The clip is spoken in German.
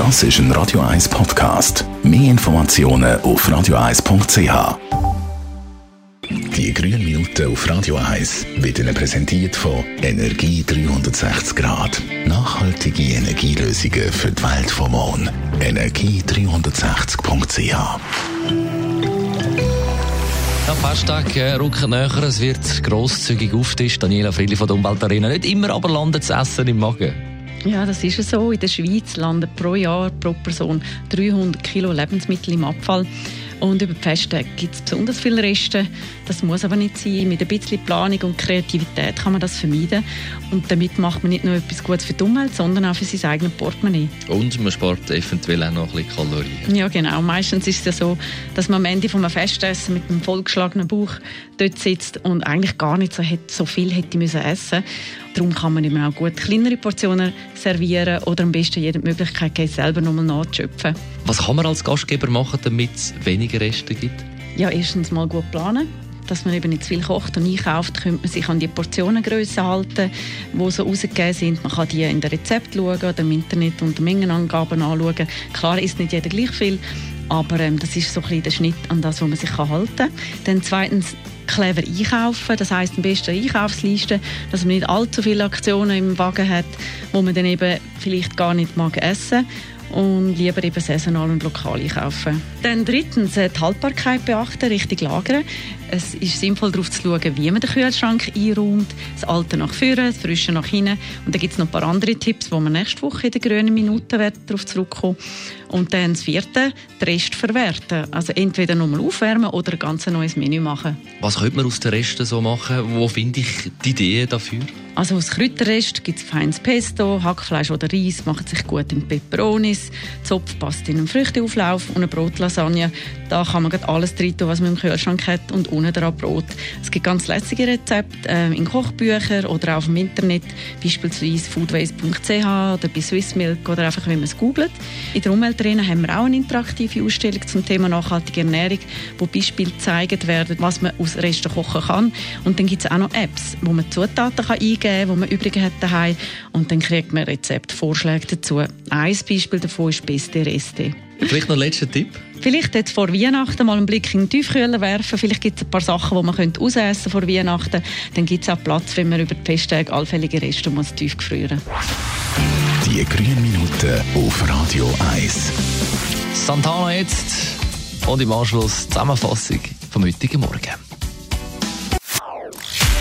Das ist ein Radio 1 Podcast. Mehr Informationen auf radio1.ch. Die grünen Minuten auf Radio 1 werden präsentiert von Energie 360 Grad. Nachhaltige Energielösungen für die Welt vom morgen. Energie360.ch der Festtag äh, rückt näher, es wird grosszügig auftischt. Daniela Frilli von der Umweltarena. Nicht immer aber landet das Essen im Magen. Ja, das ist so. In der Schweiz landen pro Jahr pro Person 300 Kilo Lebensmittel im Abfall. Und über die Feste gibt es besonders viele Reste. Das muss aber nicht sein. Mit ein bisschen Planung und Kreativität kann man das vermeiden. Und damit macht man nicht nur etwas Gutes für die Umwelt, sondern auch für sein eigenes Portemonnaie. Und man spart eventuell auch noch ein bisschen Kalorien. Ja, genau. Meistens ist es ja so, dass man am Ende von einem Festessen mit einem vollgeschlagenen Bauch dort sitzt und eigentlich gar nicht so, hätte, so viel hätte müssen essen Darum kann man immer auch gut kleinere Portionen servieren oder am besten jede Möglichkeit geben, selber nochmal nachzuschöpfen. Was kann man als Gastgeber machen, damit es weniger Reste gibt? Ja, erstens mal gut planen dass man eben nicht zu viel kocht und einkauft, könnte man sich an die Portionengröße halten, die so rausgegeben sind. Man kann die in den Rezept schauen oder im Internet und Mengenangaben anschauen. Klar ist nicht jeder gleich viel, aber ähm, das ist so ein bisschen der Schnitt an das, wo man sich halten kann. Dann zweitens clever einkaufen, das heißt am besten Einkaufsliste, dass man nicht allzu viele Aktionen im Wagen hat, wo man dann eben vielleicht gar nicht mag essen und lieber eben saisonal und lokal einkaufen. Dann drittens äh, die Haltbarkeit beachten, richtig lagern. Es ist sinnvoll darauf zu schauen, wie man den Kühlschrank einräumt, das Alte nach vorne, das Frische nach hinten. Und dann gibt es noch ein paar andere Tipps, wo wir nächste Woche in den grünen Minuten darauf zurückkommen Und dann das vierte, den Rest verwerten. Also entweder nochmal aufwärmen oder ein ganz neues Menü machen. Was könnte man aus den Resten so machen? Wo finde ich die Ideen dafür? Also aus Kräuterrest gibt es feines Pesto, Hackfleisch oder Reis, macht sich gut in Peperonis, Zopf passt in einen Früchteauflauf und eine Brotlasagne. Da kann man alles drin tun, was man im Kühlschrank hat und unten dran Brot. Es gibt ganz lässige Rezepte äh, in Kochbüchern oder auch im Internet, beispielsweise foodways.ch oder bei Swissmilk oder einfach, wenn man es googelt. In der Umweltarena haben wir auch eine interaktive Ausstellung zum Thema nachhaltige Ernährung, wo Beispiele gezeigt werden, was man aus Resten kochen kann. Und dann gibt es auch noch Apps, wo man Zutaten kann eingeben kann, die man übrig hat daheim und dann kriegt man Rezeptvorschläge dazu. Ein Beispiel davon ist Beste Reste. Vielleicht noch ein letzter Tipp? Vielleicht jetzt vor Weihnachten mal einen Blick in den Tiefkühler werfen. Vielleicht gibt es ein paar Sachen, die man könnte ausessen vor Weihnachten. Dann gibt es auch Platz, wenn man über die Festtage allfällige Reste muss tiefgefrieren Die grünen Minuten auf Radio 1. Santana jetzt und im Anschluss Zusammenfassung vom heutigen Morgen.